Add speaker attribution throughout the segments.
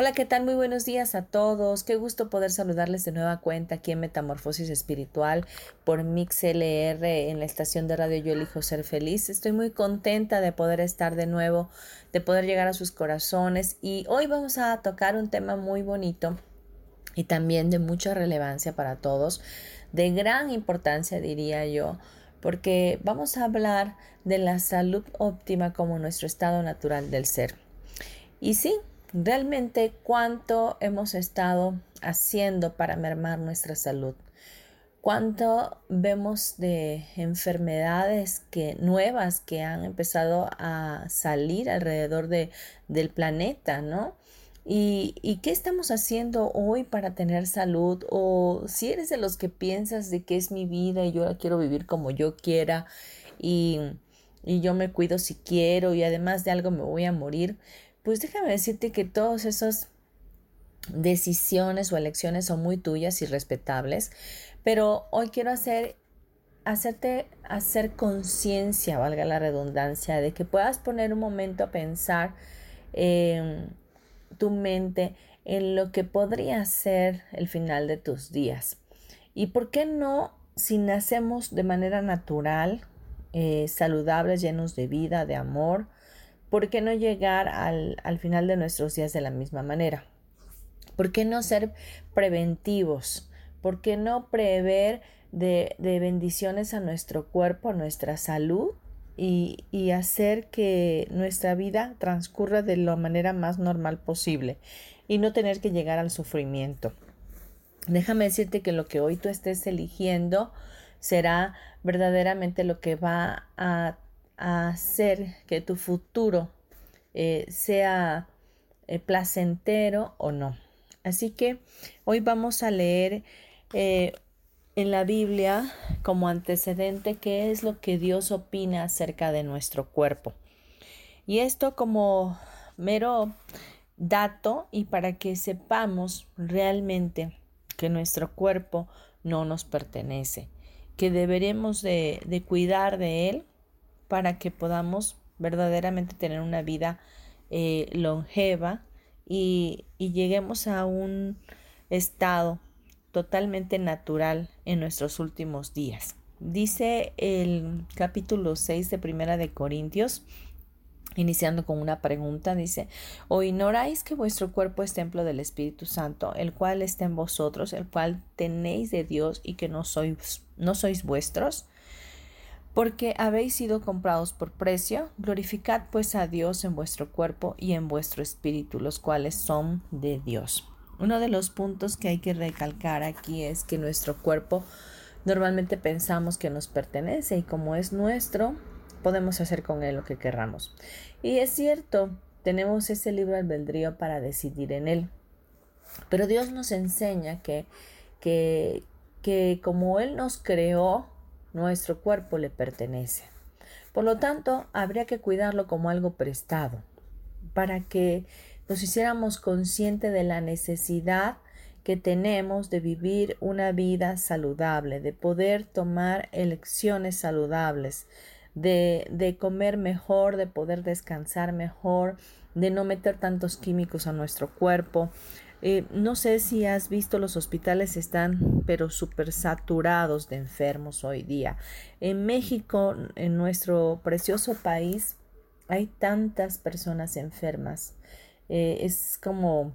Speaker 1: Hola, ¿qué tal? Muy buenos días a todos. Qué gusto poder saludarles de nueva cuenta aquí en Metamorfosis Espiritual por MixLR en la estación de radio Yo Elijo Ser Feliz. Estoy muy contenta de poder estar de nuevo, de poder llegar a sus corazones y hoy vamos a tocar un tema muy bonito y también de mucha relevancia para todos, de gran importancia diría yo, porque vamos a hablar de la salud óptima como nuestro estado natural del ser. Y sí, realmente cuánto hemos estado haciendo para mermar nuestra salud. Cuánto vemos de enfermedades que, nuevas que han empezado a salir alrededor de, del planeta, ¿no? Y, y, qué estamos haciendo hoy para tener salud? O si eres de los que piensas de que es mi vida y yo la quiero vivir como yo quiera y, y yo me cuido si quiero y además de algo me voy a morir, pues déjame decirte que todas esas decisiones o elecciones son muy tuyas y respetables, pero hoy quiero hacer hacerte hacer conciencia, valga la redundancia, de que puedas poner un momento a pensar en tu mente en lo que podría ser el final de tus días. ¿Y por qué no si nacemos de manera natural, eh, saludables, llenos de vida, de amor, ¿Por qué no llegar al, final de nuestros días de la misma manera? ¿Por qué no ser preventivos? ¿Por qué no prever de, bendiciones a nuestro cuerpo, a nuestra salud y, y, hacer que nuestra vida transcurra de la manera más normal posible y no tener que llegar al sufrimiento? Déjame decirte que lo que hoy tú estés eligiendo será verdaderamente lo que va a hacer que tu futuro eh, sea eh, placentero o no. Así que hoy vamos a leer eh, en la Biblia como antecedente qué es lo que Dios opina acerca de nuestro cuerpo. Y esto como mero dato y para que sepamos realmente que nuestro cuerpo no nos pertenece, que deberemos de, de cuidar de él para que podamos verdaderamente tener una vida eh, longeva y, y lleguemos a un estado totalmente natural en nuestros últimos días. Dice el capítulo 6 de Primera de Corintios, iniciando con una pregunta, dice, ¿o ignoráis que vuestro cuerpo es templo del Espíritu Santo, el cual está en vosotros, el cual tenéis de Dios y que no sois, no sois vuestros? Porque habéis sido comprados por precio, glorificad pues a Dios en vuestro cuerpo y en vuestro espíritu, los cuales son de Dios. Uno de los puntos que hay que recalcar aquí es que nuestro cuerpo normalmente pensamos que nos pertenece y como es nuestro, podemos hacer con él lo que querramos. Y es cierto, tenemos ese libro albedrío para decidir en él. Pero Dios nos enseña que, que, que como Él nos creó, nuestro cuerpo le pertenece. Por lo tanto, habría que cuidarlo como algo prestado, para que nos hiciéramos conscientes de la necesidad que tenemos de vivir una vida saludable, de poder tomar elecciones saludables, de, de, comer mejor, de poder descansar mejor, de no meter tantos químicos a nuestro cuerpo, eh, no sé si has visto, los hospitales están pero súper saturados de enfermos hoy día. En México, en nuestro precioso país, hay tantas personas enfermas. Eh, es como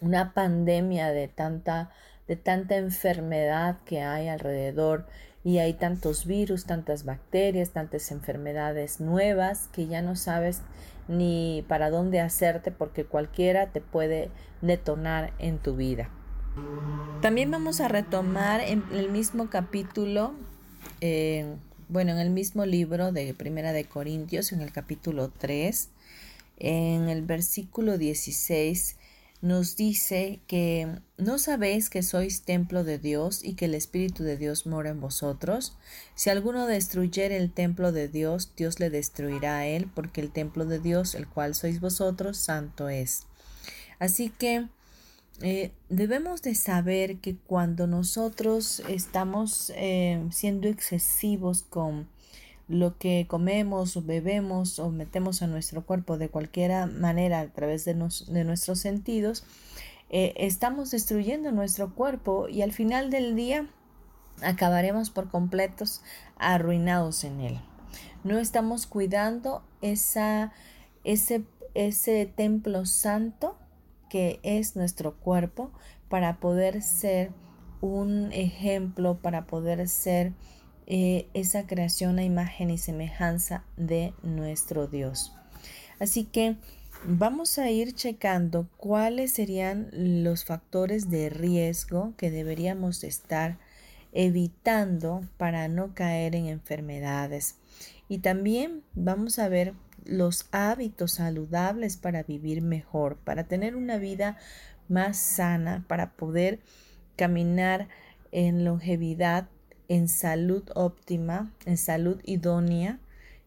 Speaker 1: una pandemia de tanta, de tanta enfermedad que hay alrededor y hay tantos virus, tantas bacterias, tantas enfermedades nuevas que ya no sabes ni para dónde hacerte porque cualquiera te puede detonar en tu vida. También vamos a retomar en el mismo capítulo, eh, bueno, en el mismo libro de Primera de Corintios, en el capítulo 3, en el versículo 16, nos dice que no sabéis que sois templo de Dios y que el Espíritu de Dios mora en vosotros. Si alguno destruyere el templo de Dios, Dios le destruirá a él, porque el templo de Dios, el cual sois vosotros, santo es. Así que eh, debemos de saber que cuando nosotros estamos eh, siendo excesivos con lo que comemos bebemos o metemos a nuestro cuerpo de cualquier manera a través de, nuestros sentidos, eh, estamos destruyendo nuestro cuerpo y al final del día acabaremos por completos arruinados en él. No estamos cuidando esa, ese, ese templo santo que es nuestro cuerpo para poder ser un ejemplo, para poder ser eh, esa creación a imagen y semejanza de nuestro Dios. Así que vamos a ir checando cuáles serían los factores de riesgo que deberíamos estar evitando para no caer en enfermedades. Y también vamos a ver los hábitos saludables para vivir mejor, para tener una vida más sana, para poder caminar en longevidad en salud óptima, en salud idónea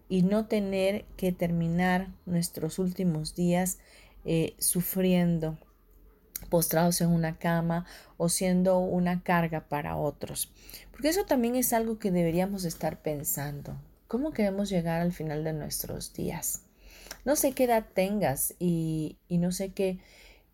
Speaker 1: y no tener que terminar nuestros últimos días eh, sufriendo postrados en una cama o siendo una carga para otros. Porque eso también es algo que deberíamos estar pensando. ¿Cómo queremos llegar al final de nuestros días? No sé qué edad tengas y, y no sé qué,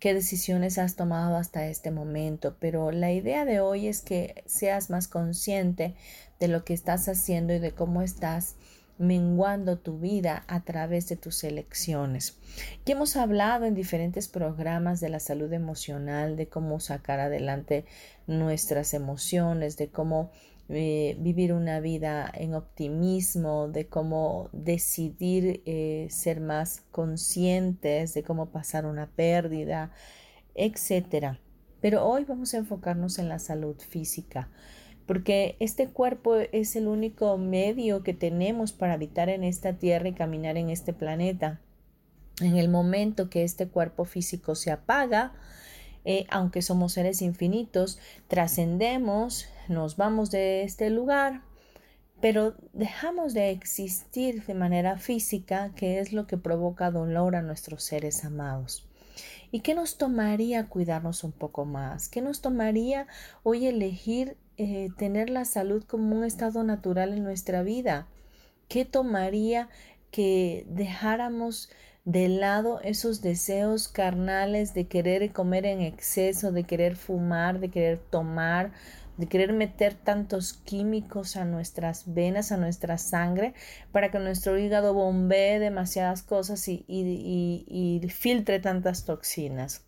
Speaker 1: qué decisiones has tomado hasta este momento, pero la idea de hoy es que seas más consciente de lo que estás haciendo y de cómo estás menguando tu vida a través de tus elecciones. Ya hemos hablado en diferentes programas de la salud emocional, de cómo sacar adelante nuestras emociones, de cómo eh, vivir una vida en optimismo, de cómo decidir eh, ser más conscientes, de cómo pasar una pérdida, etc. Pero hoy vamos a enfocarnos en la salud física, porque este cuerpo es el único medio que tenemos para habitar en esta tierra y caminar en este planeta. En el momento que este cuerpo físico se apaga, eh, aunque somos seres infinitos, trascendemos, nos vamos de este lugar, pero dejamos de existir de manera física, que es lo que provoca dolor a nuestros seres amados. ¿Y qué nos tomaría cuidarnos un poco más? ¿Qué nos tomaría hoy elegir eh, tener la salud como un estado natural en nuestra vida? ¿Qué tomaría que dejáramos de lado esos deseos carnales de querer comer en exceso, de querer fumar, de querer tomar, de querer meter tantos químicos a nuestras venas, a nuestra sangre, para que nuestro hígado bombee demasiadas cosas y, y filtre tantas toxinas.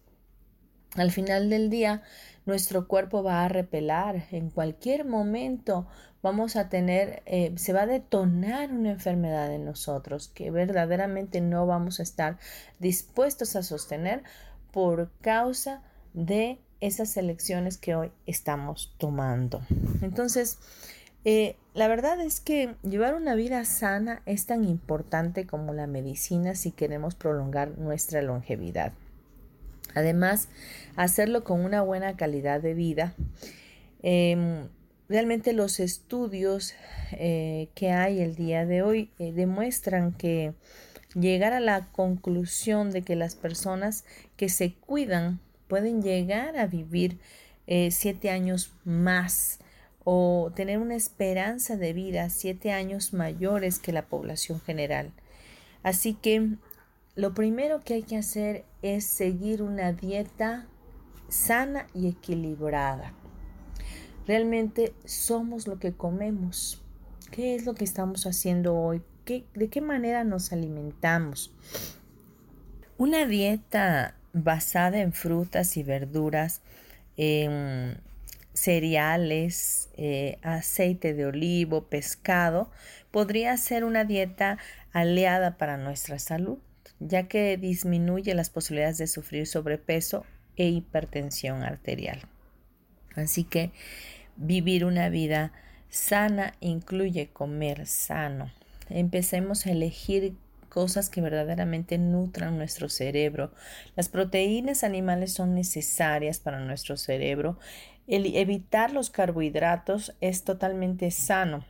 Speaker 1: Al final del día, nuestro cuerpo va a repelar. En cualquier momento vamos a tener, eh, se va a detonar una enfermedad en nosotros que verdaderamente no vamos a estar dispuestos a sostener por causa de esas elecciones que hoy estamos tomando. Entonces, eh, la verdad es que llevar una vida sana es tan importante como la medicina si queremos prolongar nuestra longevidad. Además, hacerlo con una buena calidad de vida. Em, realmente los estudios eh, que hay el día de hoy eh, demuestran que llegar a la conclusión de que las personas que se cuidan pueden llegar a vivir eh, siete años más o tener una esperanza de vida siete años mayores que la población general. Así que lo primero que hay que hacer es seguir una dieta sana y equilibrada. Realmente somos lo que comemos. ¿Qué es lo que estamos haciendo hoy qué, de qué manera nos alimentamos. Una dieta basada en frutas y verduras, en cereales, eh, aceite de olivo, pescado, podría ser una dieta aliada para nuestra salud, ya que disminuye las posibilidades de sufrir sobrepeso e hipertensión arterial. Así que vivir una vida sana incluye comer sano. Empecemos a elegir cosas que verdaderamente nutran nuestro cerebro. Las proteínas animales son necesarias para nuestro cerebro. El evitar los carbohidratos es totalmente sano.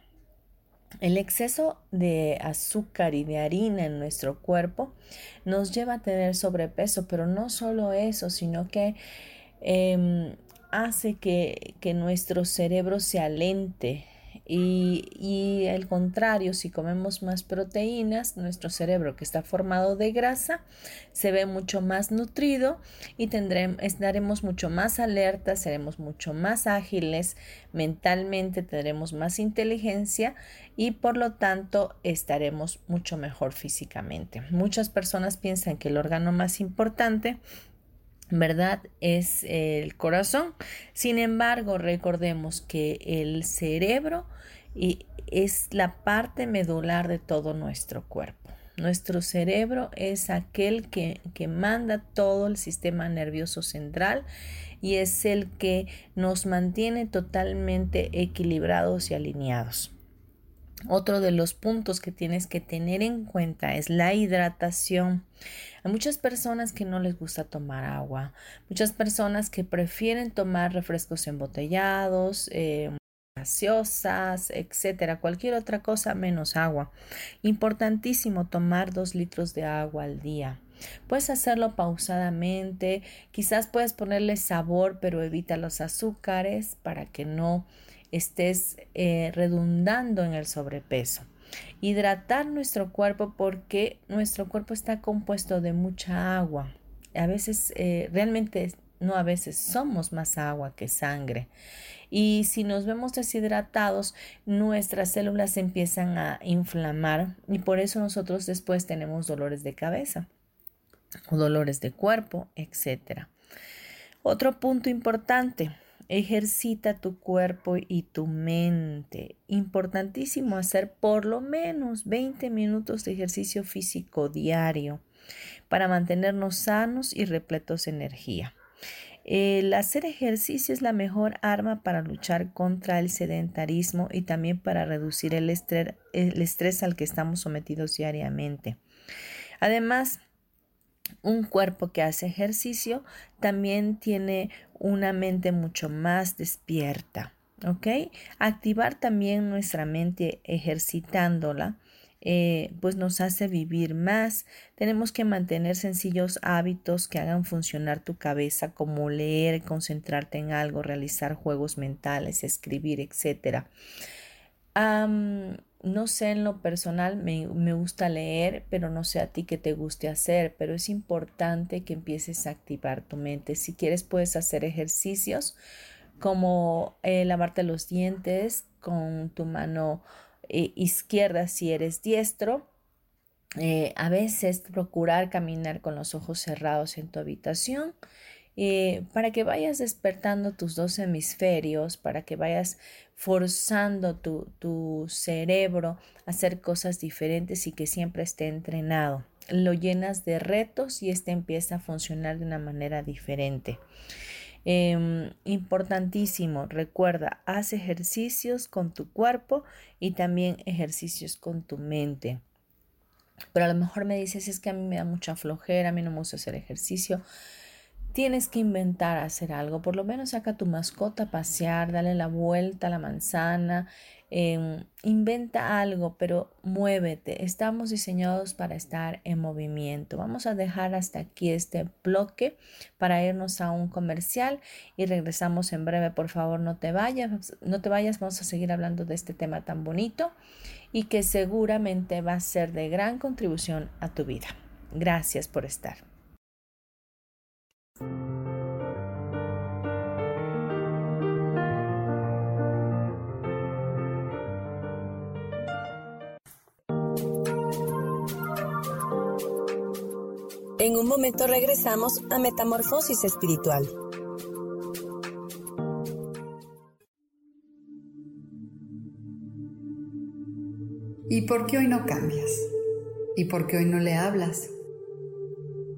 Speaker 1: El exceso de azúcar y de harina en nuestro cuerpo nos lleva a tener sobrepeso, pero no solo eso, sino que em, hace que, que nuestro cerebro se alente, y, y el contrario, si comemos más proteínas, nuestro cerebro que está formado de grasa se ve mucho más nutrido y tendremos, estaremos mucho más alertas, seremos mucho más ágiles mentalmente, tendremos más inteligencia y por lo tanto estaremos mucho mejor físicamente. Muchas personas piensan que el órgano más importante ¿verdad? Es el corazón. Sin embargo, recordemos que el cerebro es la parte medular de todo nuestro cuerpo. Nuestro cerebro es aquel que, que manda todo el sistema nervioso central y es el que nos mantiene totalmente equilibrados y alineados. Otro de los puntos que tienes que tener en cuenta es la hidratación. Hay muchas personas que no les gusta tomar agua, muchas personas que prefieren tomar refrescos embotellados, eh, gaseosas, etcétera, cualquier otra cosa menos agua. Importantísimo tomar dos litros de agua al día. Puedes hacerlo pausadamente, quizás puedes ponerle sabor, pero evita los azúcares para que no estés eh, redundando en el sobrepeso. Hidratar nuestro cuerpo porque nuestro cuerpo está compuesto de mucha agua. A veces, eh, realmente, no a veces, somos más agua que sangre. Y si nos vemos deshidratados, nuestras células empiezan a inflamar y por eso nosotros después tenemos dolores de cabeza o dolores de cuerpo, etc. Otro punto importante, Ejercita tu cuerpo y tu mente. Importantísimo hacer por lo menos 20 minutos de ejercicio físico diario para mantenernos sanos y repletos de energía. El hacer ejercicio es la mejor arma para luchar contra el sedentarismo y también para reducir el estrés, el estrés al que estamos sometidos diariamente. Además, un cuerpo que hace ejercicio también tiene una mente mucho más despierta. ¿Ok? Activar también nuestra mente ejercitándola. Eh, pues nos hace vivir más. Tenemos que mantener sencillos hábitos que hagan funcionar tu cabeza, como leer, concentrarte en algo, realizar juegos mentales, escribir, etc no sé en lo personal, me, gusta leer, pero no sé a ti qué te guste hacer, pero es importante que empieces a activar tu mente. Si quieres, puedes hacer ejercicios como eh, lavarte los dientes con tu mano eh, izquierda si eres diestro. Eh, a veces procurar caminar con los ojos cerrados en tu habitación para que vayas despertando tus dos hemisferios, para que vayas forzando tu, tu cerebro a hacer cosas diferentes y que siempre esté entrenado. Lo llenas de retos y este empieza a funcionar de una manera diferente. Em, importantísimo, recuerda, haz ejercicios con tu cuerpo y también ejercicios con tu mente. Pero a lo mejor me dices, es que a mí me da mucha flojera, a mí no me gusta hacer ejercicio. Tienes que inventar hacer algo, por lo menos saca tu mascota a pasear, dale la vuelta a la manzana, em, inventa algo, pero muévete. Estamos diseñados para estar en movimiento. Vamos a dejar hasta aquí este bloque para irnos a un comercial y regresamos en breve. Por favor, no te vayas, no te vayas, vamos a seguir hablando de este tema tan bonito y que seguramente va a ser de gran contribución a tu vida. Gracias por estar.
Speaker 2: En un momento regresamos a Metamorfosis Espiritual.
Speaker 3: ¿Y por qué hoy no cambias? ¿Y por qué hoy no le hablas?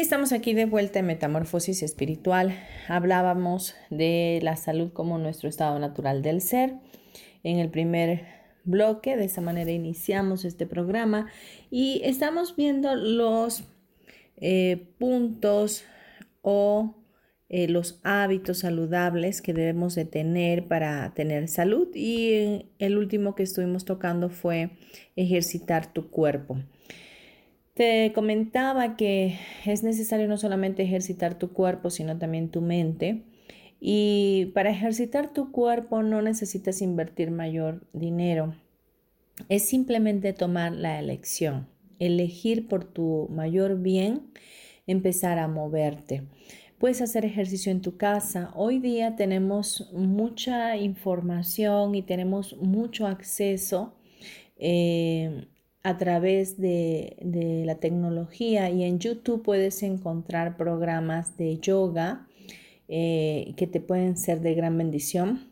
Speaker 1: Estamos aquí de vuelta en Metamorfosis Espiritual. Hablábamos de la salud como nuestro estado natural del ser. En el primer bloque, de esa manera iniciamos este programa y estamos viendo los eh, puntos o eh, los hábitos saludables que debemos de tener para tener salud y el último que estuvimos tocando fue ejercitar tu cuerpo. Te comentaba que es necesario no solamente ejercitar tu cuerpo, sino también tu mente. Y para ejercitar tu cuerpo no necesitas invertir mayor dinero. Es simplemente tomar la elección, elegir por tu mayor bien, empezar a moverte. Puedes hacer ejercicio en tu casa. Hoy día tenemos mucha información y tenemos mucho acceso. Eh, a través de, la tecnología y en YouTube puedes encontrar programas de yoga eh, que te pueden ser de gran bendición.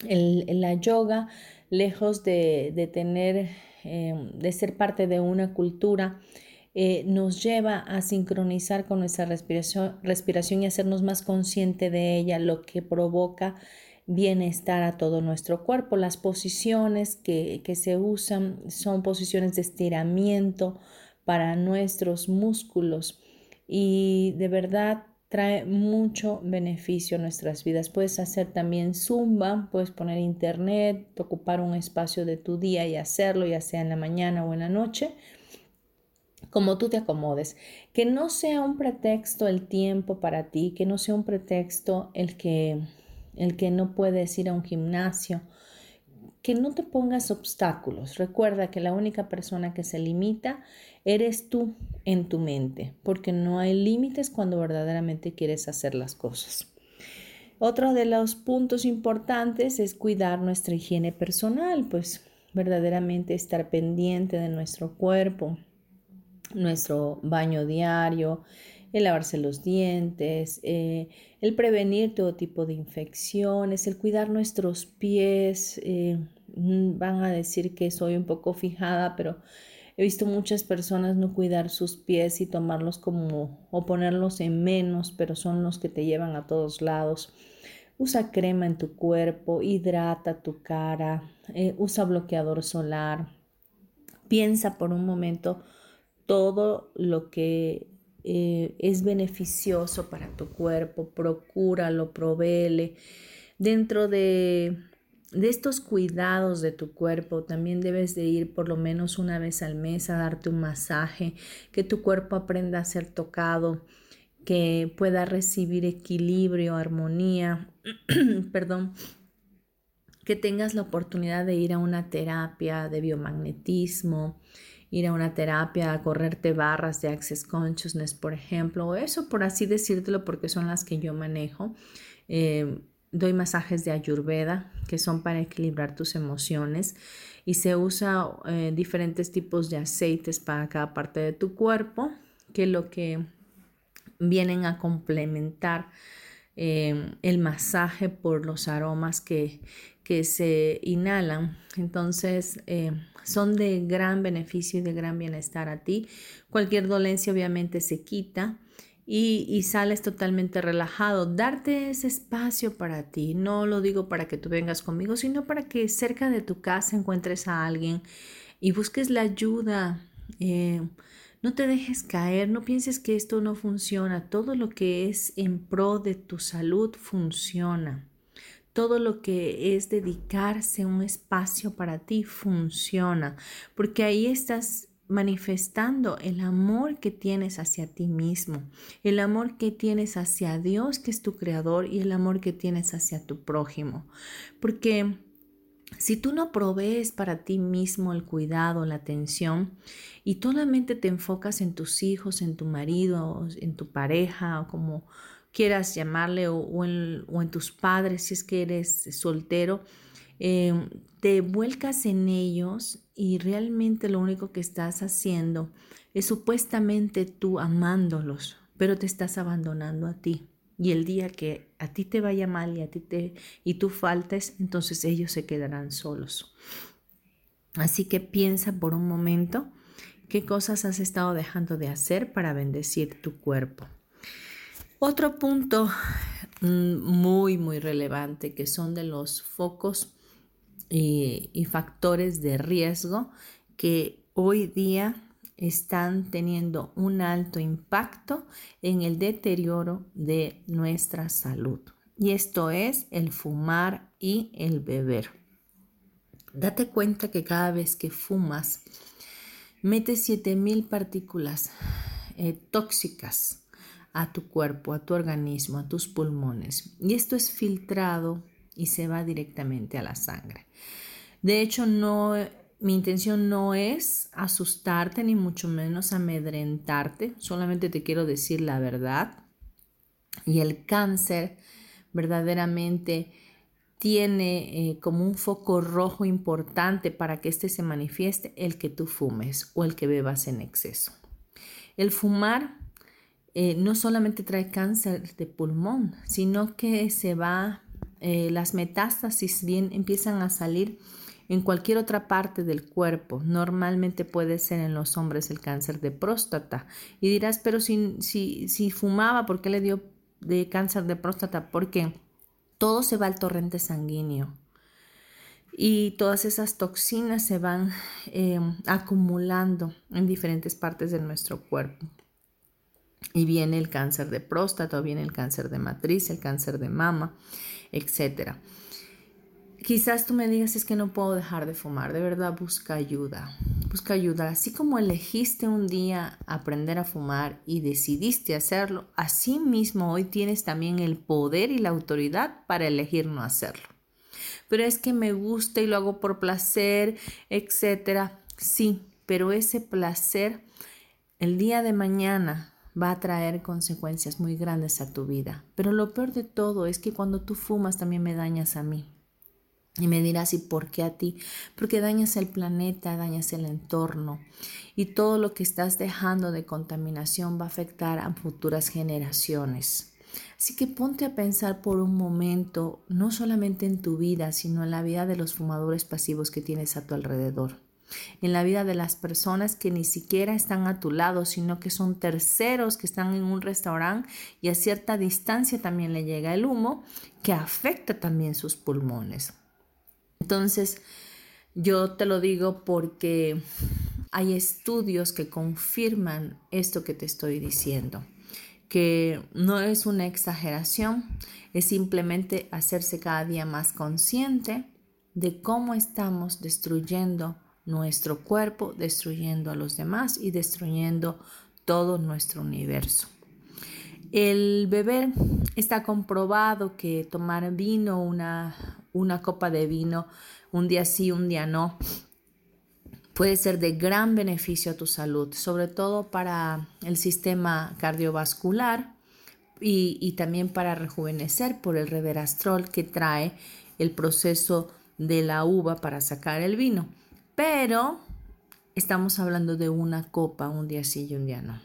Speaker 1: la yoga, lejos de, tener, em, de ser parte de una cultura, eh, nos lleva a sincronizar con nuestra respiración, respiración y hacernos más consciente de ella, lo que provoca bienestar a todo nuestro cuerpo. Las posiciones que, se usan son posiciones de estiramiento para nuestros músculos y de verdad trae mucho beneficio a nuestras vidas. Puedes hacer también zumba, puedes poner internet, ocupar un espacio de tu día y hacerlo, ya sea en la mañana o en la noche, como tú te acomodes. Que no sea un pretexto el tiempo para ti, que no sea un pretexto el que el que no puedes ir a un gimnasio, que no te pongas obstáculos. Recuerda que la única persona que se limita eres tú en tu mente, porque no hay límites cuando verdaderamente quieres hacer las cosas. Otro de los puntos importantes es cuidar nuestra higiene personal, pues verdaderamente estar pendiente de nuestro cuerpo, nuestro baño diario, el lavarse los dientes, eh, el prevenir todo tipo de infecciones, el cuidar nuestros pies. Eh, mm, van a decir que soy un poco fijada, pero he visto muchas personas no cuidar sus pies y tomarlos como o ponerlos en menos, pero son los que te llevan a todos lados. Usa crema en tu cuerpo, hidrata tu cara, eh, usa bloqueador solar. Piensa por un momento todo lo que eh, es beneficioso para tu cuerpo, procúralo, provéele. Dentro de, de estos cuidados de tu cuerpo, también debes de ir por lo menos una vez al mes a darte un masaje, que tu cuerpo aprenda a ser tocado, que pueda recibir equilibrio, armonía, perdón, que tengas la oportunidad de ir a una terapia de biomagnetismo, ir a una terapia, a correrte barras de Access Consciousness, por ejemplo, o eso por así decírtelo porque son las que yo manejo. Eh, doy masajes de ayurveda que son para equilibrar tus emociones y se usa eh, diferentes tipos de aceites para cada parte de tu cuerpo que lo que vienen a complementar eh, el masaje por los aromas que, que se inhalan. Entonces, eh, son de gran beneficio y de gran bienestar a ti. Cualquier dolencia obviamente se quita y, sales totalmente relajado. Darte ese espacio para ti. No lo digo para que tú vengas conmigo, sino para que cerca de tu casa encuentres a alguien y busques la ayuda. Eh, no te dejes caer, no pienses que esto no funciona. Todo lo que es en pro de tu salud funciona. Todo lo que es dedicarse un espacio para ti funciona, porque ahí estás manifestando el amor que tienes hacia ti mismo, el amor que tienes hacia Dios, que es tu creador, y el amor que tienes hacia tu prójimo. Porque si tú no provees para ti mismo el cuidado, la atención, y solamente te enfocas en tus hijos, en tu marido, en tu pareja, o como quieras llamarle, o, en, tus padres, si es que eres soltero, eh, te vuelcas en ellos y realmente lo único que estás haciendo es supuestamente tú amándolos, pero te estás abandonando a ti. Y el día que a ti te vaya mal y a ti te y tú faltes, entonces ellos se quedarán solos. Así que piensa por un momento qué cosas has estado dejando de hacer para bendecir tu cuerpo. Otro punto mm, muy, muy relevante que son de los focos y, factores de riesgo que hoy día están teniendo un alto impacto en el deterioro de nuestra salud. Y esto es el fumar y el beber. Date cuenta que cada vez que fumas, metes 7000 partículas eh, tóxicas a tu cuerpo, a tu organismo, a tus pulmones. Y esto es filtrado y se va directamente a la sangre. De hecho, no, mi intención no es asustarte ni mucho menos amedrentarte, solamente te quiero decir la verdad. Y el cáncer verdaderamente tiene eh, como un foco rojo importante para que éste se manifieste el que tú fumes o el que bebas en exceso. El fumar eh, no solamente trae cáncer de pulmón, sino que se va eh, las metástasis bien empiezan a salir en cualquier otra parte del cuerpo. Normalmente puede ser en los hombres el cáncer de próstata. Y dirás, pero si, si, si fumaba, ¿por qué le dio de cáncer de próstata? Porque todo se va al torrente sanguíneo. Y todas esas toxinas se van eh, acumulando en diferentes partes de nuestro cuerpo. Y viene el cáncer de próstata, viene el cáncer de matriz, el cáncer de mama etcétera. Quizás tú me digas es que no puedo dejar de fumar, de verdad busca ayuda, busca ayuda. Así como elegiste un día aprender a fumar y decidiste hacerlo, así mismo hoy tienes también el poder y la autoridad para elegir no hacerlo. Pero es que me gusta y lo hago por placer, etcétera. Sí, pero ese placer el día de mañana va a traer consecuencias muy grandes a tu vida. Pero lo peor de todo es que cuando tú fumas también me dañas a mí. Y me dirás, ¿y por qué a ti? Porque dañas el planeta, dañas el entorno y todo lo que estás dejando de contaminación va a afectar a futuras generaciones. Así que ponte a pensar por un momento, no solamente en tu vida, sino en la vida de los fumadores pasivos que tienes a tu alrededor en la vida de las personas que ni siquiera están a tu lado, sino que son terceros que están en un restaurante y a cierta distancia también le llega el humo que afecta también sus pulmones. Entonces, yo te lo digo porque hay estudios que confirman esto que te estoy diciendo, que no es una exageración, es simplemente hacerse cada día más consciente de cómo estamos destruyendo nuestro cuerpo, destruyendo a los demás y destruyendo todo nuestro universo. El beber está comprobado que tomar vino, una, una copa de vino, un día sí, un día no, puede ser de gran beneficio a tu salud, sobre todo para el sistema cardiovascular, y, también para rejuvenecer por el reverastrol que trae el proceso de la uva para sacar el vino. Pero estamos hablando de una copa, un día sí y un día no.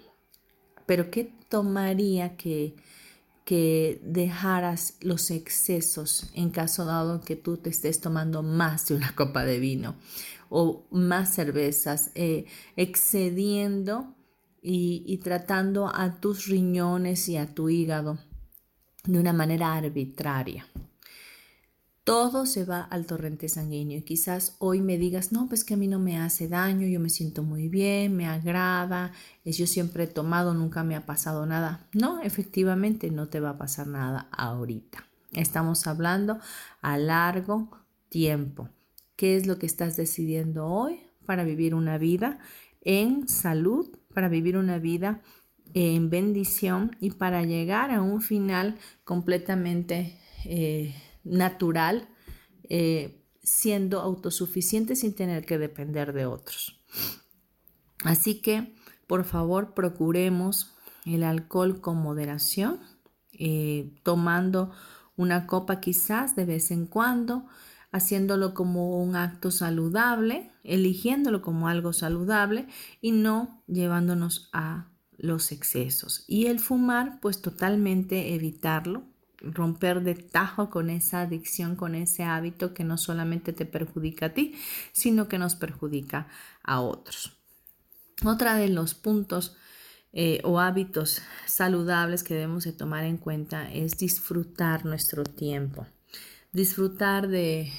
Speaker 1: Pero ¿qué tomaría que, que dejaras los excesos en caso dado que tú te estés tomando más de una copa de vino o más cervezas, eh, excediendo y, tratando a tus riñones y a tu hígado de una manera arbitraria. Todo se va al torrente sanguíneo y quizás hoy me digas, no, pues que a mí no me hace daño, yo me siento muy bien, me agrada, es yo siempre he tomado, nunca me ha pasado nada. No, efectivamente no te va a pasar nada ahorita. Estamos hablando a largo tiempo. ¿Qué es lo que estás decidiendo hoy para vivir una vida en salud, para vivir una vida en bendición y para llegar a un final completamente eh, natural, eh, siendo autosuficiente sin tener que depender de otros. Así que, por favor, procuremos el alcohol con moderación, eh, tomando una copa quizás de vez en cuando, haciéndolo como un acto saludable, eligiéndolo como algo saludable y no llevándonos a los excesos. Y el fumar, pues totalmente evitarlo, romper de tajo con esa adicción, con ese hábito que no solamente te perjudica a ti, sino que nos perjudica a otros. Otra de los puntos eh, o hábitos saludables que debemos de tomar en cuenta es disfrutar nuestro tiempo disfrutar de,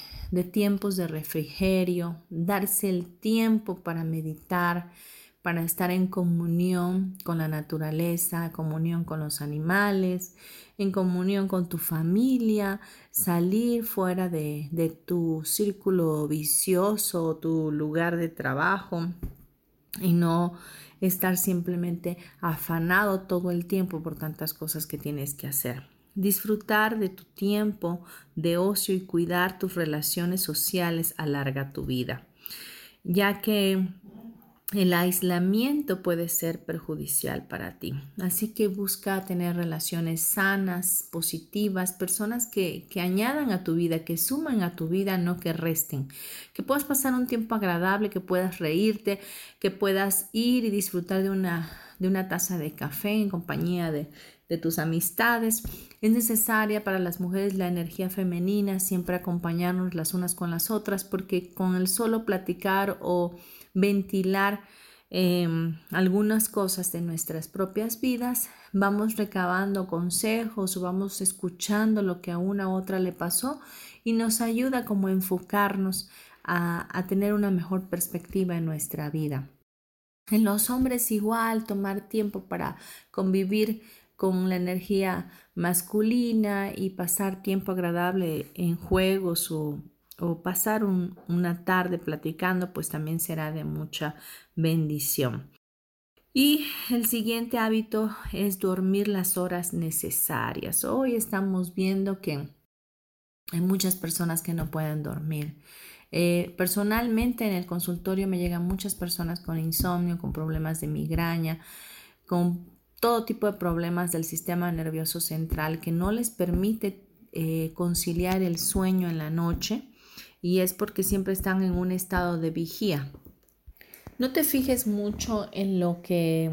Speaker 1: tiempos de refrigerio, darse el tiempo para meditar, para estar en comunión con la naturaleza, comunión con los animales, en comunión con tu familia, salir fuera de, de tu círculo vicioso, tu lugar de trabajo y no estar simplemente afanado todo el tiempo por tantas cosas que tienes que hacer. Disfrutar de tu tiempo de ocio y cuidar tus relaciones sociales alarga tu vida, ya que el aislamiento puede ser perjudicial para ti. Así que busca tener relaciones sanas, positivas, personas que, que, añadan a tu vida, que suman a tu vida, no que resten. Que puedas pasar un tiempo agradable, que puedas reírte, que puedas ir y disfrutar de una, de una taza de café en compañía de, de tus amistades. Es necesaria para las mujeres la energía femenina, siempre acompañarnos las unas con las otras, porque con el solo platicar o ventilar em, algunas cosas de nuestras propias vidas, vamos recabando consejos, vamos escuchando lo que a una u otra le pasó y nos ayuda como a enfocarnos a, a tener una mejor perspectiva en nuestra vida. En los hombres igual, tomar tiempo para convivir con la energía masculina y pasar tiempo agradable en juegos o, pasar una tarde platicando, pues también será de mucha bendición. Y el siguiente hábito es dormir las horas necesarias. Hoy estamos viendo que hay muchas personas que no pueden dormir. Eh, personalmente en el consultorio me llegan muchas personas con insomnio, con problemas de migraña, con todo tipo de problemas del sistema nervioso central que no les permite eh, conciliar el sueño en la noche y es porque siempre están en un estado de vigía. No te fijes mucho en lo que,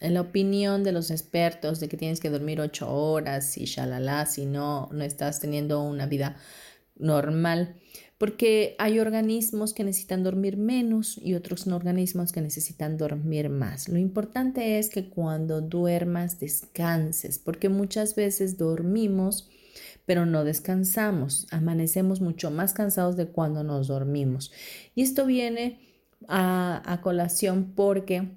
Speaker 1: en la opinión de los expertos de que tienes que dormir ocho horas y shalala, si no, no estás teniendo una vida normal porque hay organismos que necesitan dormir menos y otros organismos que necesitan dormir más. Lo importante es que cuando duermas descanses, porque muchas veces dormimos pero no descansamos, amanecemos mucho más cansados de cuando nos dormimos. Y esto viene a, colación porque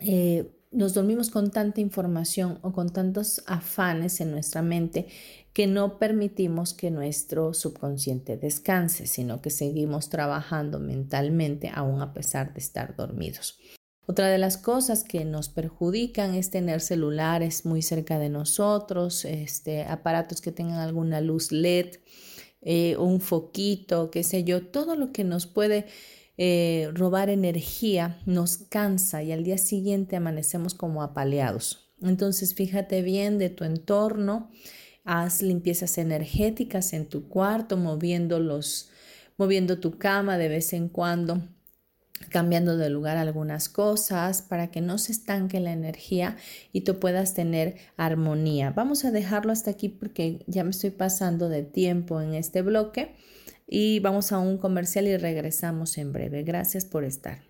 Speaker 1: eh, nos dormimos con tanta información o con tantos afanes en nuestra mente que no permitimos que nuestro subconsciente descanse, sino que seguimos trabajando mentalmente aún a pesar de estar dormidos. Otra de las cosas que nos perjudican es tener celulares muy cerca de nosotros, este, aparatos que tengan alguna luz LED, eh, un foquito, qué sé yo, todo lo que nos puede eh, robar energía nos cansa y al día siguiente amanecemos como apaleados. Entonces fíjate bien de tu entorno, haz limpiezas energéticas en tu cuarto, moviendo los, moviendo tu cama de vez en cuando cambiando de lugar algunas cosas para que no se estanque la energía y tú puedas tener armonía. Vamos a dejarlo hasta aquí porque ya me estoy pasando de tiempo en este bloque y vamos a un comercial y regresamos en breve. Gracias por estar.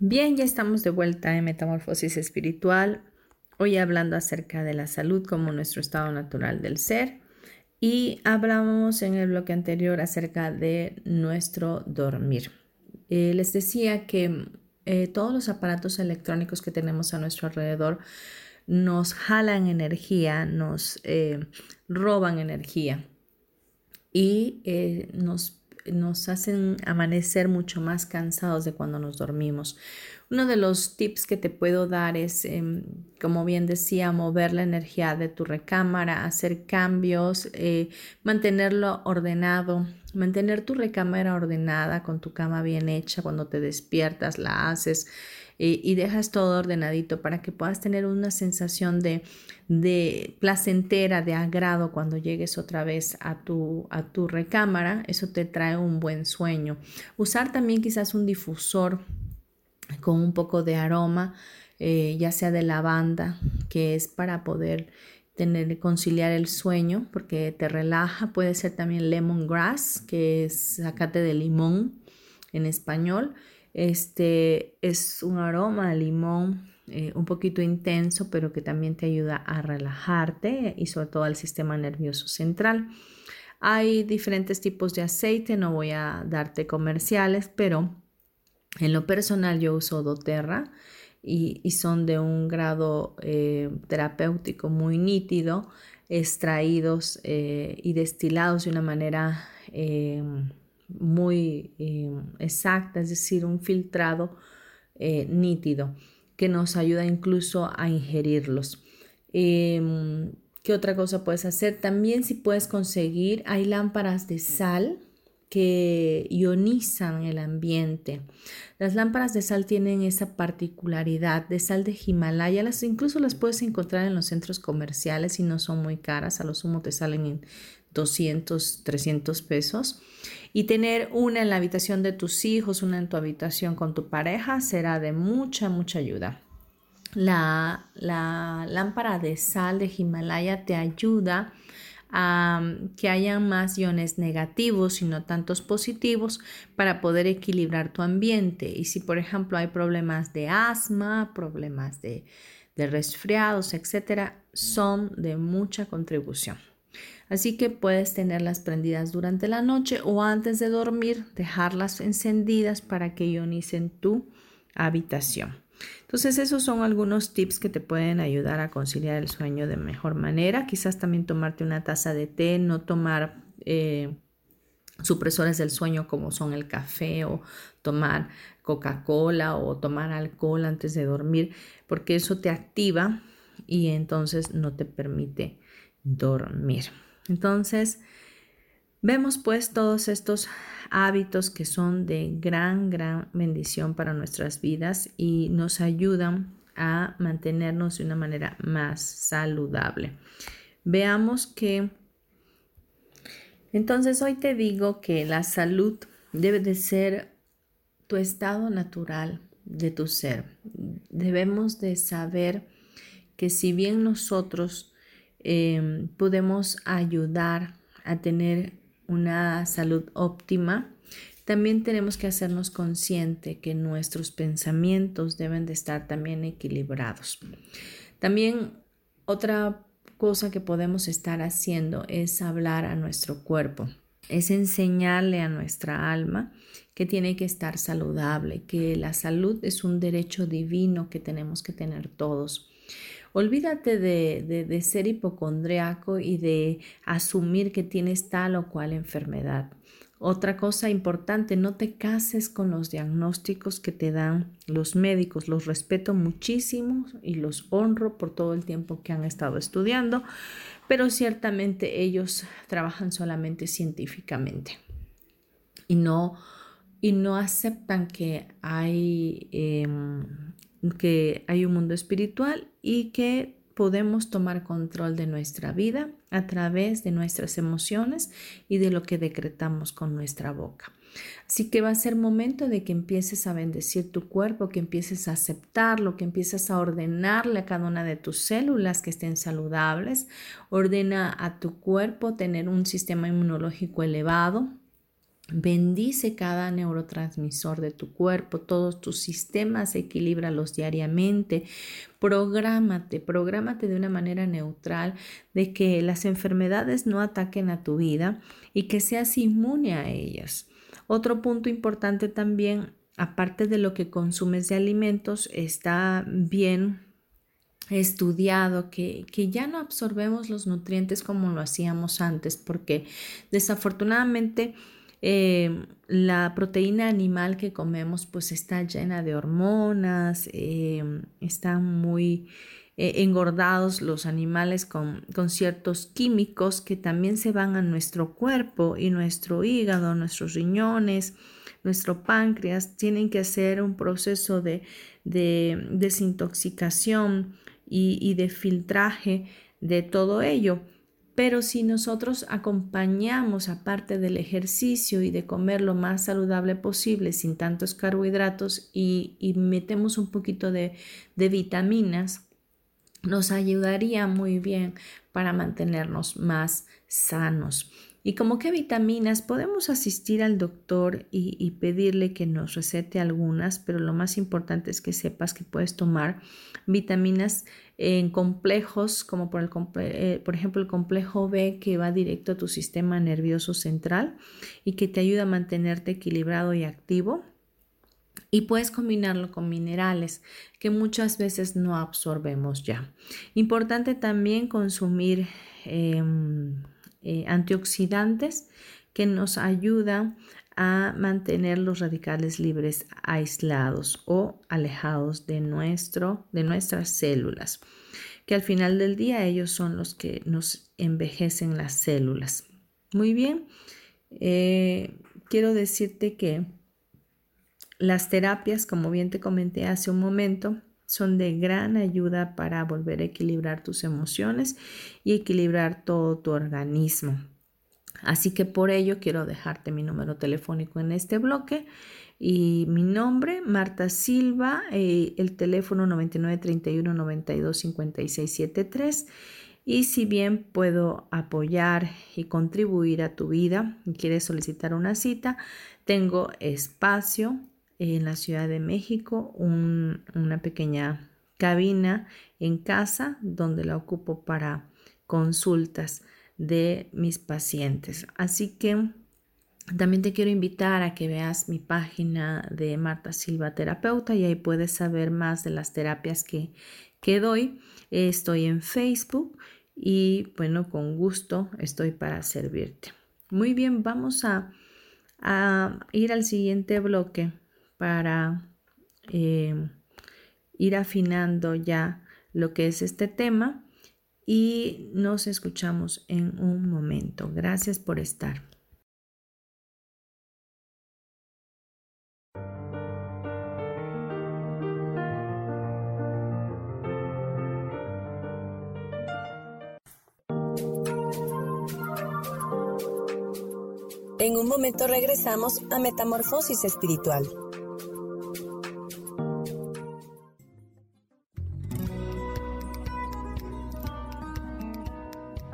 Speaker 1: Bien, ya estamos de vuelta en Metamorfosis Espiritual, hoy hablando acerca de la salud como nuestro estado natural del ser. Y hablamos en el bloque anterior acerca de nuestro dormir. Eh, les decía que eh, todos los aparatos electrónicos que tenemos a nuestro alrededor nos jalan energía, nos eh, roban energía y nos nos hacen amanecer mucho más cansados de cuando nos dormimos. Uno de los tips que te puedo dar es, em, como bien decía, mover la energía de tu recámara, hacer cambios, eh, mantenerlo ordenado, mantener tu recámara ordenada con tu cama bien hecha cuando te despiertas, la haces y dejas todo ordenadito para que puedas tener una sensación de, de placentera, de agrado cuando llegues otra vez a tu, a tu recámara. Eso te trae un buen sueño. Usar también quizás un difusor con un poco de aroma, eh, ya sea de lavanda, que es para poder tener conciliar el sueño porque te relaja. Puede ser también lemongrass, que es zacate de limón en español este es un aroma de limón eh, un poquito intenso, pero que también te ayuda a relajarte y sobre todo al sistema nervioso central. Hay diferentes tipos de aceite, no voy a darte comerciales, pero en lo personal yo uso doTERRA y, son de un grado eh, terapéutico muy nítido, extraídos eh, y destilados de una manera muy eh, exacta, es decir, un filtrado eh, nítido que nos ayuda incluso a ingerirlos. Em, ¿Qué otra cosa puedes hacer? También si puedes conseguir, hay lámparas de sal que ionizan el ambiente. Las lámparas de sal tienen esa particularidad de sal de Himalaya, las, incluso las puedes encontrar en los centros comerciales y no son muy caras, a lo sumo te salen en 200, 300 pesos. Y tener una en la habitación de tus hijos, una en tu habitación con tu pareja, será de mucha, mucha ayuda. La, la lámpara de sal de Himalaya te ayuda que hayan más iones negativos y no tantos positivos para poder equilibrar tu ambiente. Y si, por ejemplo, hay problemas de asma, problemas de, de resfriados, etcétera, son de mucha contribución. Así que puedes tenerlas prendidas durante la noche o antes de dormir, dejarlas encendidas para que ionicen tu habitación. Entonces esos son algunos tips que te pueden ayudar a conciliar el sueño de mejor manera. Quizás también tomarte una taza de té, no tomar eh, supresores del sueño como son el café o tomar Coca-Cola o tomar alcohol antes de dormir, porque eso te activa y entonces no te permite dormir. Entonces, vemos pues todos estos hábitos que son de gran, gran bendición para nuestras vidas y nos ayudan a mantenernos de una manera más saludable. Veamos que entonces hoy te digo que la salud debe de ser tu estado natural de tu ser. Debemos de saber que si bien nosotros em, podemos ayudar a tener una salud óptima, también tenemos que hacernos consciente que nuestros pensamientos deben de estar también equilibrados. También otra cosa que podemos estar haciendo es hablar a nuestro cuerpo, es enseñarle a nuestra alma que tiene que estar saludable, que la salud es un derecho divino que tenemos que tener todos. Olvídate de, de, ser hipocondriaco y de asumir que tienes tal o cual enfermedad. Otra cosa importante, no te cases con los diagnósticos que te dan los médicos. Los respeto muchísimo y los honro por todo el tiempo que han estado estudiando, pero ciertamente ellos trabajan solamente científicamente y no, y no aceptan que hay, em, que hay un mundo espiritual y que podemos tomar control de nuestra vida a través de nuestras emociones y de lo que decretamos con nuestra boca. Así que va a ser momento de que empieces a bendecir tu cuerpo, que empieces a aceptarlo, que empieces a ordenarle a cada una de tus células que estén saludables. Ordena a tu cuerpo tener un sistema inmunológico elevado, Bendice cada neurotransmisor de tu cuerpo, todos tus sistemas, equilíbralos diariamente. Prográmate, prográmate de una manera neutral de que las enfermedades no ataquen a tu vida y que seas inmune a ellas. Otro punto importante también, aparte de lo que consumes de alimentos, está bien estudiado que, que, ya no absorbemos los nutrientes como lo hacíamos antes, porque desafortunadamente eh, la proteína animal que comemos pues está llena de hormonas, eh, están muy eh, engordados los animales con, con, ciertos químicos que también se van a nuestro cuerpo y nuestro hígado, nuestros riñones, nuestro páncreas, tienen que hacer un proceso de, de desintoxicación y de filtraje de todo ello. Pero si nosotros acompañamos, aparte del ejercicio y de comer lo más saludable posible, sin tantos carbohidratos, y, metemos un poquito de, de vitaminas, nos ayudaría muy bien para mantenernos más sanos. ¿Y como qué vitaminas? Podemos asistir al doctor y, pedirle que nos recete algunas, pero lo más importante es que sepas que puedes tomar vitaminas en complejos, como eh, por ejemplo el complejo B que va directo a tu sistema nervioso central y que te ayuda a mantenerte equilibrado y activo. Y puedes combinarlo con minerales que muchas veces no absorbemos ya. Importante también consumir em, eh, antioxidantes que nos ayudan a mantener los radicales libres aislados o alejados de, nuestro, de nuestras células, que al final del día ellos son los que nos envejecen las células. Muy bien, eh, quiero decirte que las terapias, como bien te comenté hace un momento, son de gran ayuda para volver a equilibrar tus emociones y equilibrar todo tu organismo. Así que por ello quiero dejarte mi número telefónico en este bloque y mi nombre, Marta Silva, eh, el teléfono 9931 92 56 73. Y si bien puedo apoyar y contribuir a tu vida y quieres solicitar una cita, tengo espacio en la Ciudad de México, una pequeña cabina en casa donde la ocupo para consultas de mis pacientes. Así que También te quiero invitar a que veas mi página de Marta Silva Terapeuta y ahí puedes saber más de las terapias que, que doy. Estoy en Facebook y bueno, con gusto estoy para servirte. Muy bien, vamos a, ir al siguiente bloque para eh, ir afinando ya lo que es este tema y nos escuchamos en un momento. Gracias por estar.
Speaker 2: En un momento regresamos a Metamorfosis Espiritual.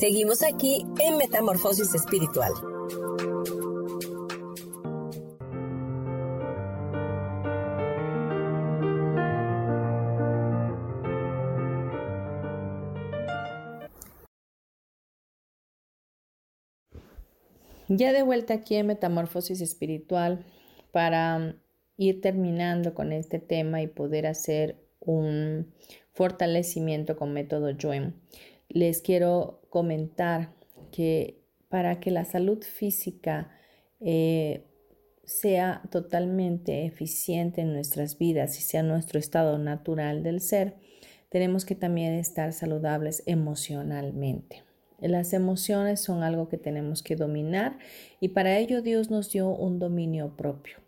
Speaker 2: Seguimos aquí en Metamorfosis Espiritual.
Speaker 1: Ya de vuelta aquí en Metamorfosis Espiritual para ir terminando con este tema y poder hacer un fortalecimiento con método Joem. Les quiero comentar que para que la salud física eh, sea totalmente eficiente en nuestras vidas y sea nuestro estado natural del ser, tenemos que también estar saludables emocionalmente. Las emociones son algo que tenemos que dominar y para ello Dios nos dio un dominio propio.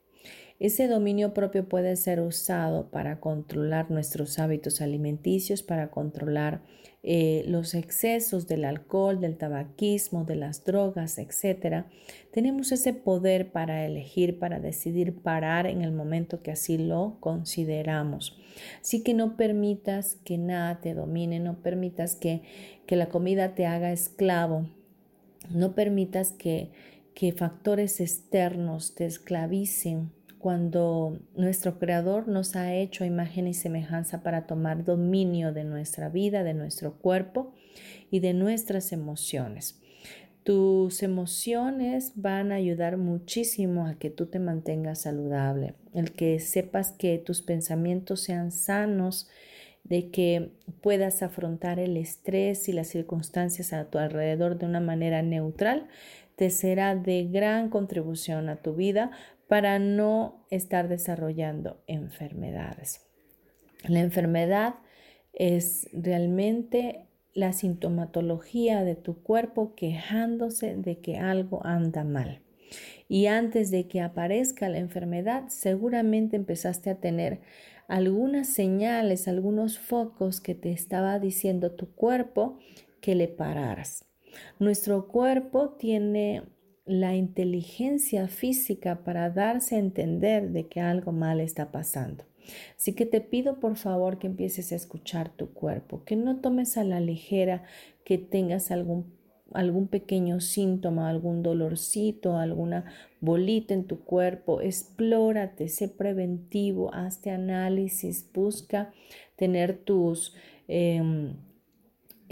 Speaker 1: Ese dominio propio puede ser usado para controlar nuestros hábitos alimenticios, para controlar eh, los excesos del alcohol, del tabaquismo, de las drogas, etc. Tenemos ese poder para elegir, para decidir parar en el momento que así lo consideramos. Así que no permitas que nada te domine, no permitas que, que la comida te haga esclavo, no permitas que, que factores externos te esclavicen cuando nuestro Creador nos ha hecho imagen y semejanza para tomar dominio de nuestra vida, de nuestro cuerpo y de nuestras emociones. Tus emociones van a ayudar muchísimo a que tú te mantengas saludable, el que sepas que tus pensamientos sean sanos, de que puedas afrontar el estrés y las circunstancias a tu alrededor de una manera neutral, te será de gran contribución a tu vida para no estar desarrollando enfermedades. La enfermedad es realmente la sintomatología de tu cuerpo quejándose de que algo anda mal. Y antes de que aparezca la enfermedad, seguramente empezaste a tener algunas señales, algunos focos que te estaba diciendo tu cuerpo que le pararas. Nuestro cuerpo tiene la inteligencia física para darse a entender de que algo mal está pasando. Así que te pido por favor que empieces a escuchar tu cuerpo, que no tomes a la ligera que tengas algún, algún pequeño síntoma, algún dolorcito, alguna bolita en tu cuerpo. Explórate, sé preventivo, hazte análisis, busca tener tus... Em,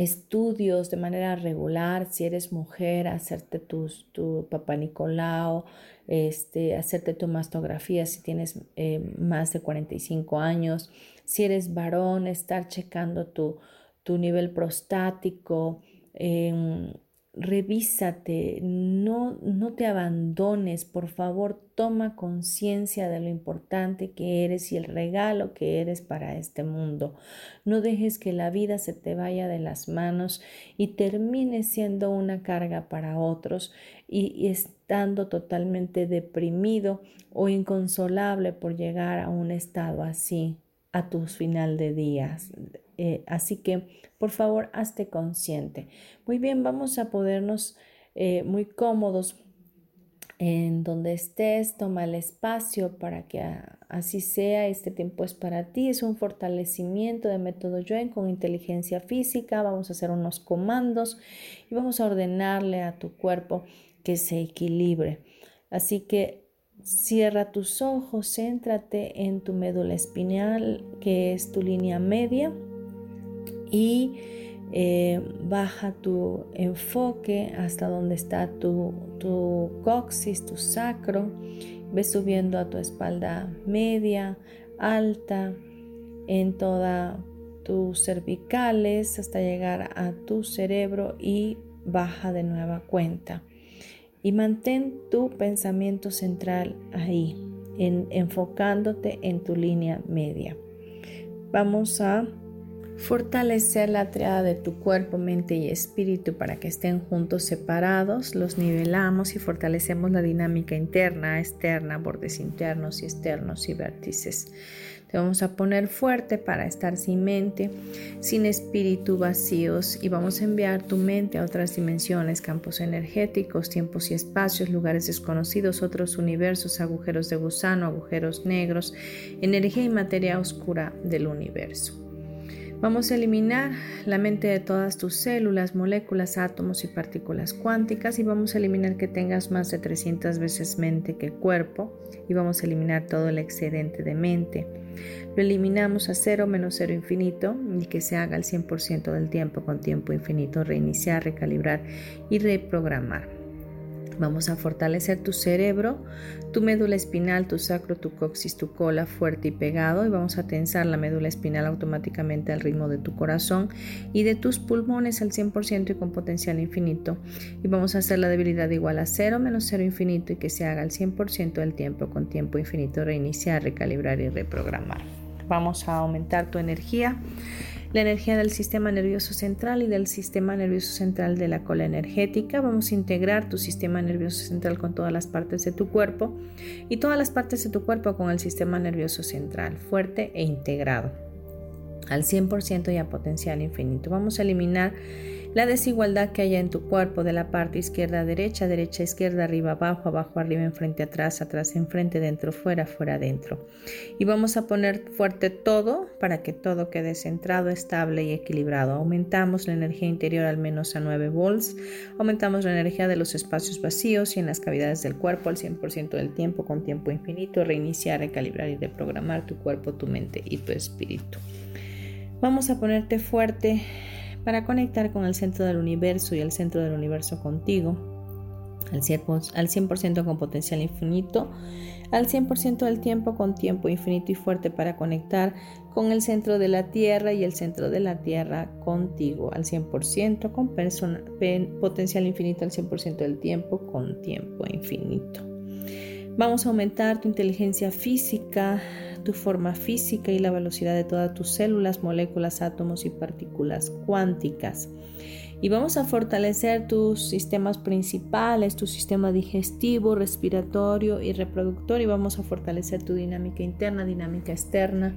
Speaker 1: estudios de manera regular, si eres mujer, hacerte tu, tu papá Nicolau, este, hacerte tu mastografía si tienes eh, más de 45 años, si eres varón, estar checando tu, tu nivel prostático, eh, revísate, no, no te abandones, por favor, toma conciencia de lo importante que eres y el regalo que eres para este mundo. No dejes que la vida se te vaya de las manos y termine siendo una carga para otros y, estando totalmente deprimido o inconsolable por llegar a un estado así a tus final de días. Eh, así que, por favor, hazte consciente. Muy bien, vamos a podernos eh, muy cómodos en donde estés, toma el espacio para que así sea, este tiempo es para ti, es un fortalecimiento de método Yuen con inteligencia física, vamos a hacer unos comandos y vamos a ordenarle a tu cuerpo que se equilibre. Así que cierra tus ojos, céntrate en tu médula espinal, que es tu línea media, y eh, baja tu enfoque hasta donde está tu, tu coxis, tu sacro. Ves subiendo a tu espalda media, alta, en toda tus cervicales hasta llegar a tu cerebro y baja de nueva cuenta. Y mantén tu pensamiento central ahí, en, enfocándote en tu línea media. Vamos a Fortalecer la triada de tu cuerpo, mente y espíritu para que estén juntos separados. Los nivelamos y fortalecemos la dinámica interna, externa, bordes internos y externos y vértices. Te vamos a poner fuerte para estar sin mente, sin espíritu vacíos y vamos a enviar tu mente a otras dimensiones, campos energéticos, tiempos y espacios, lugares desconocidos, otros universos, agujeros de gusano, agujeros negros, energía y materia oscura del universo. Vamos a eliminar la mente de todas tus células, moléculas, átomos y partículas cuánticas y vamos a eliminar que tengas más de 300 veces mente que cuerpo y vamos a eliminar todo el excedente de mente. Lo eliminamos a cero menos cero infinito y que se haga el 100% del tiempo con tiempo infinito, reiniciar, recalibrar y reprogramar. Vamos a fortalecer tu cerebro, tu médula espinal, tu sacro, tu coxis, tu cola fuerte y pegado y vamos a tensar la médula espinal automáticamente al ritmo de tu corazón y de tus pulmones al 100% y con potencial infinito. Y vamos a hacer la debilidad igual a 0 menos 0 infinito y que se haga al 100% del tiempo con tiempo infinito, reiniciar, recalibrar y reprogramar. Vamos a aumentar tu energía la energía del sistema nervioso central y del sistema nervioso central de la cola energética. Vamos a integrar tu sistema nervioso central con todas las partes de tu cuerpo y todas las partes de tu cuerpo con el sistema nervioso central, fuerte e integrado al 100% y a potencial infinito. Vamos a eliminar la desigualdad que haya en tu cuerpo de la parte izquierda a derecha, derecha izquierda, arriba abajo, abajo arriba, enfrente atrás, atrás enfrente, dentro fuera, fuera dentro. Y vamos a poner fuerte todo para que todo quede centrado, estable y equilibrado. Aumentamos la energía interior al menos a 9 volts, aumentamos la energía de los espacios vacíos y en las cavidades del cuerpo al 100% del tiempo con tiempo infinito, reiniciar, recalibrar y reprogramar tu cuerpo, tu mente y tu espíritu. Vamos a ponerte fuerte para conectar con el centro del universo y el centro del universo contigo, al 100%, con potencial infinito, al 100% del tiempo con tiempo infinito y fuerte para conectar con el centro de la Tierra y el centro de la Tierra contigo, al 100% con potencial infinito, al 100% del tiempo con tiempo infinito. Vamos a aumentar tu inteligencia física, tu forma física y la velocidad de todas tus células, moléculas, átomos y partículas cuánticas. Y vamos a fortalecer tus sistemas principales, tu sistema digestivo, respiratorio y reproductor. Y vamos a fortalecer tu dinámica interna, dinámica externa,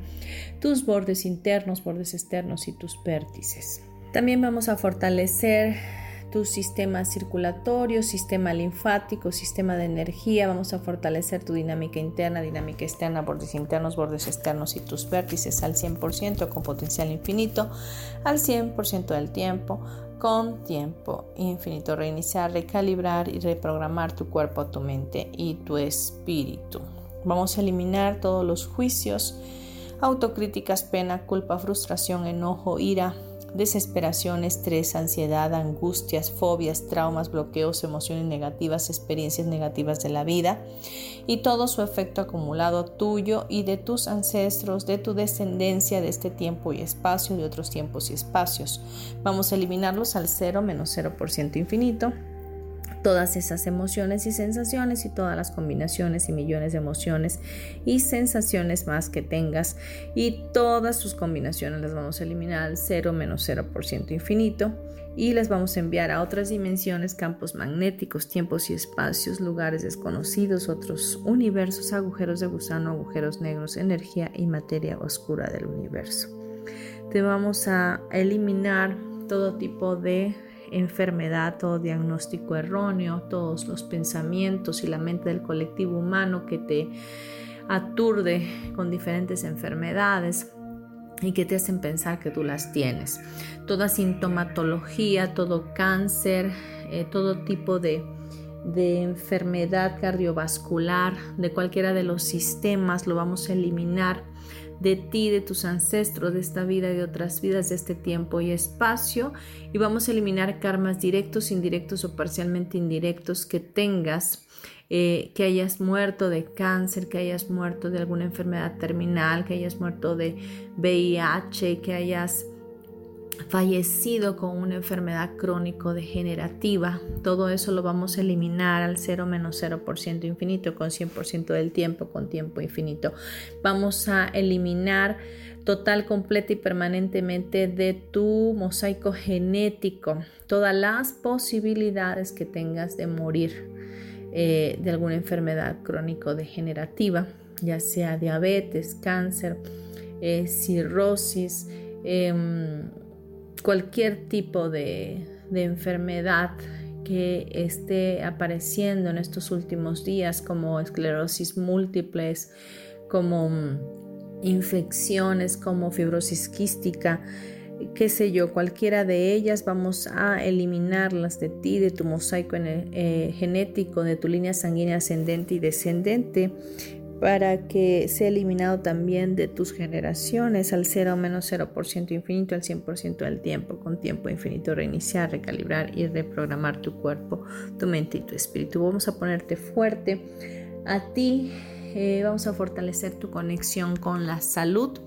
Speaker 1: tus bordes internos, bordes externos y tus vértices. También vamos a fortalecer tu sistema circulatorio, sistema linfático, sistema de energía. Vamos a fortalecer tu dinámica interna, dinámica externa, bordes internos, bordes externos y tus vértices al 100% con potencial infinito, al 100% del tiempo con tiempo infinito. Reiniciar, recalibrar y reprogramar tu cuerpo, tu mente y tu espíritu. Vamos a eliminar todos los juicios, autocríticas, pena, culpa, frustración, enojo, ira desesperación, estrés, ansiedad, angustias, fobias, traumas, bloqueos, emociones negativas, experiencias negativas de la vida y todo su efecto acumulado tuyo y de tus ancestros, de tu descendencia de este tiempo y espacio, de otros tiempos y espacios. Vamos a eliminarlos al 0 menos 0% infinito todas esas emociones y sensaciones y todas las combinaciones y millones de emociones y sensaciones más que tengas y todas sus combinaciones las vamos a eliminar al 0 menos 0% infinito y las vamos a enviar a otras dimensiones, campos magnéticos, tiempos y espacios, lugares desconocidos, otros universos, agujeros de gusano, agujeros negros, energía y materia oscura del universo. Te vamos a eliminar todo tipo de enfermedad, todo diagnóstico erróneo, todos los pensamientos y la mente del colectivo humano que te aturde con diferentes enfermedades y que te hacen pensar que tú las tienes. Toda sintomatología, todo cáncer, eh, todo tipo de, de enfermedad cardiovascular, de cualquiera de los sistemas, lo vamos a eliminar de ti, de tus ancestros, de esta vida de otras vidas, de este tiempo y espacio. Y vamos a eliminar karmas directos, indirectos o parcialmente indirectos que tengas eh, que hayas muerto de cáncer, que hayas muerto de alguna enfermedad terminal, que hayas muerto de VIH, que hayas fallecido con una enfermedad crónico-degenerativa. Todo eso lo vamos a eliminar al 0 menos 0% infinito con 100% del tiempo, con tiempo infinito. Vamos a eliminar total, completa y permanentemente de tu mosaico genético todas las posibilidades que tengas de morir eh, de alguna enfermedad crónico-degenerativa, ya sea diabetes, cáncer, eh, cirrosis, em, cualquier tipo de, de enfermedad que esté apareciendo en estos últimos días como esclerosis múltiples, como mm, infecciones, como fibrosis quística, qué sé yo, cualquiera de ellas, vamos a eliminarlas de ti, de tu mosaico eh, genético, de tu línea sanguínea ascendente y descendente, para que sea eliminado también de tus generaciones al 0 menos 0% infinito, al 100% del tiempo, con tiempo infinito, reiniciar, recalibrar y reprogramar tu cuerpo, tu mente y tu espíritu. Vamos a ponerte fuerte a ti eh, vamos a fortalecer tu conexión con la salud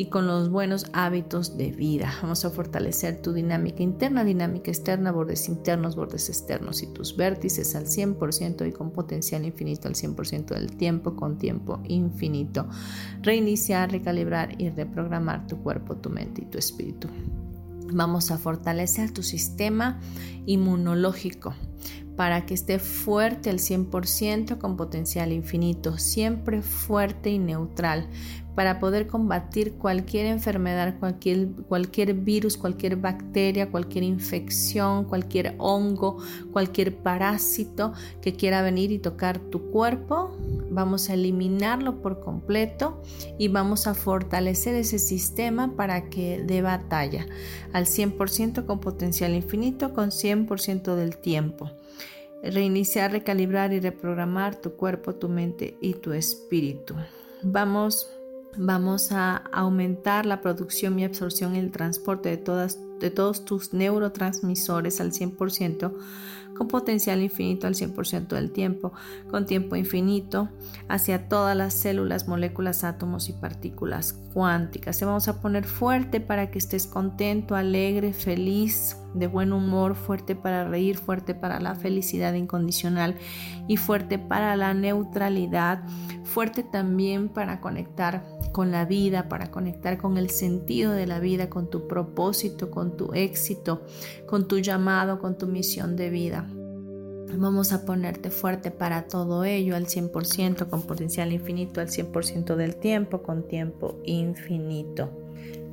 Speaker 1: y con los buenos hábitos de vida. Vamos a fortalecer tu dinámica interna, dinámica externa, bordes internos, bordes externos y tus vértices al 100% y con potencial infinito al 100% del tiempo, con tiempo infinito. Reiniciar, recalibrar y reprogramar tu cuerpo, tu mente y tu espíritu. Vamos a fortalecer tu sistema inmunológico para que esté fuerte al 100% con potencial infinito, siempre fuerte y neutral, para poder combatir cualquier enfermedad, cualquier, cualquier virus, cualquier bacteria, cualquier infección, cualquier hongo, cualquier parásito que quiera venir y tocar tu cuerpo. Vamos a eliminarlo por completo y vamos a fortalecer ese sistema para que dé batalla al 100% con potencial infinito, con 100% del tiempo reiniciar, recalibrar y reprogramar tu cuerpo, tu mente y tu espíritu. Vamos, vamos a aumentar la producción y absorción y el transporte de, todas, de todos tus neurotransmisores al 100% con potencial infinito al 100% del tiempo, con tiempo infinito, hacia todas las células, moléculas, átomos y partículas cuánticas. Te vamos a poner fuerte para que estés contento, alegre, feliz, de buen humor, fuerte para reír, fuerte para la felicidad incondicional y fuerte para la neutralidad, fuerte también para conectar con la vida, para conectar con el sentido de la vida, con tu propósito, con tu éxito, con tu llamado, con tu misión de vida. Vamos a ponerte fuerte para todo ello al 100%, con potencial infinito al 100% del tiempo, con tiempo infinito.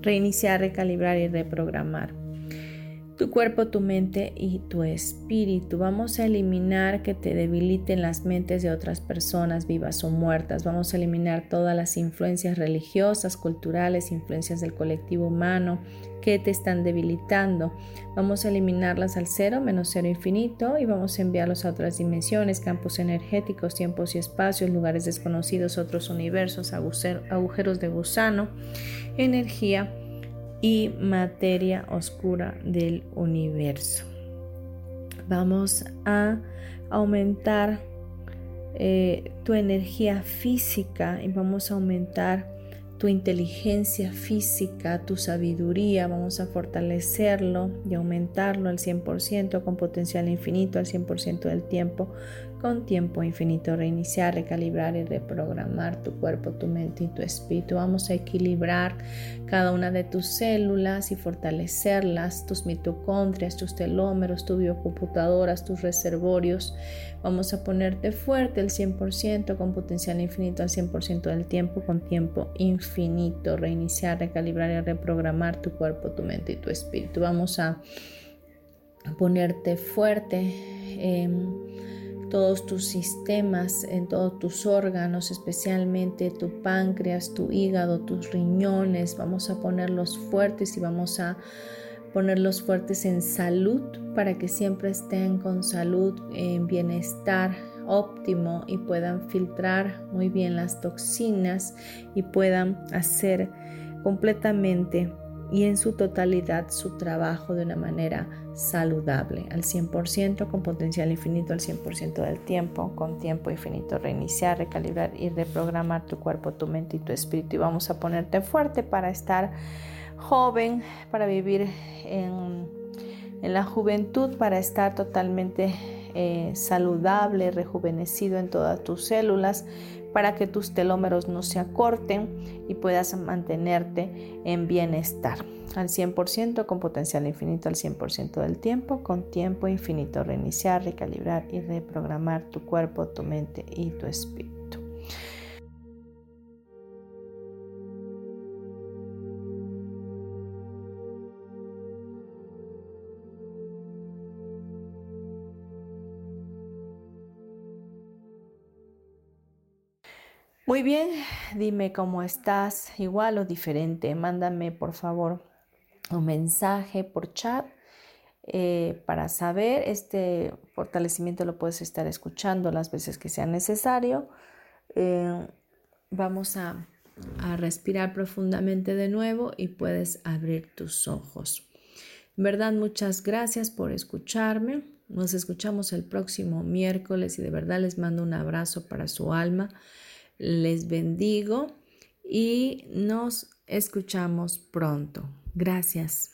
Speaker 1: Reiniciar, recalibrar y reprogramar tu cuerpo, tu mente y tu espíritu. Vamos a eliminar que te debiliten las mentes de otras personas vivas o muertas. Vamos a eliminar todas las influencias religiosas, culturales, influencias del colectivo humano que te están debilitando. Vamos a eliminarlas al cero, menos cero infinito y vamos a enviarlos a otras dimensiones, campos energéticos, tiempos y espacios, lugares desconocidos, otros universos, agujeros de gusano, energía y materia oscura del universo. Vamos a aumentar eh, tu energía física y vamos a aumentar tu inteligencia física, tu sabiduría, vamos a fortalecerlo y aumentarlo al 100% con potencial infinito al 100% del tiempo con tiempo infinito, reiniciar, recalibrar y reprogramar tu cuerpo, tu mente y tu espíritu. Vamos a equilibrar cada una de tus células y fortalecerlas, tus mitocondrias, tus telómeros, tus biocomputadoras, tus reservorios. Vamos a ponerte fuerte al 100% con potencial infinito al 100% del tiempo con tiempo infinito. Reiniciar, recalibrar y reprogramar tu cuerpo, tu mente y tu espíritu. Vamos a ponerte fuerte en todos tus sistemas, en todos tus órganos, especialmente tu páncreas, tu hígado, tus riñones. Vamos a ponerlos fuertes y vamos a ponerlos fuertes en salud para que siempre estén con salud, en bienestar óptimo y puedan filtrar muy bien las toxinas y puedan hacer completamente y en su totalidad su trabajo de una manera saludable, al 100%, con potencial infinito al 100% del tiempo, con tiempo infinito, reiniciar, recalibrar y reprogramar tu cuerpo, tu mente y tu espíritu. Y vamos a ponerte fuerte para estar joven, para vivir en, la juventud, para estar totalmente eh, saludable, rejuvenecido en todas tus células para que tus telómeros no se acorten y puedas mantenerte en bienestar al 100% con potencial infinito al 100% del tiempo, con tiempo infinito, reiniciar, recalibrar y reprogramar tu cuerpo, tu mente y tu espíritu. Muy bien, dime cómo estás, igual o diferente. Mándame por favor un mensaje por chat eh, para saber. Este fortalecimiento lo puedes estar escuchando las veces que sea necesario. Eh, vamos a, respirar profundamente de nuevo y puedes abrir tus ojos. Verdad, muchas gracias por escucharme. Nos escuchamos el próximo miércoles y de verdad les mando un abrazo para su alma les bendigo y nos escuchamos pronto. Gracias.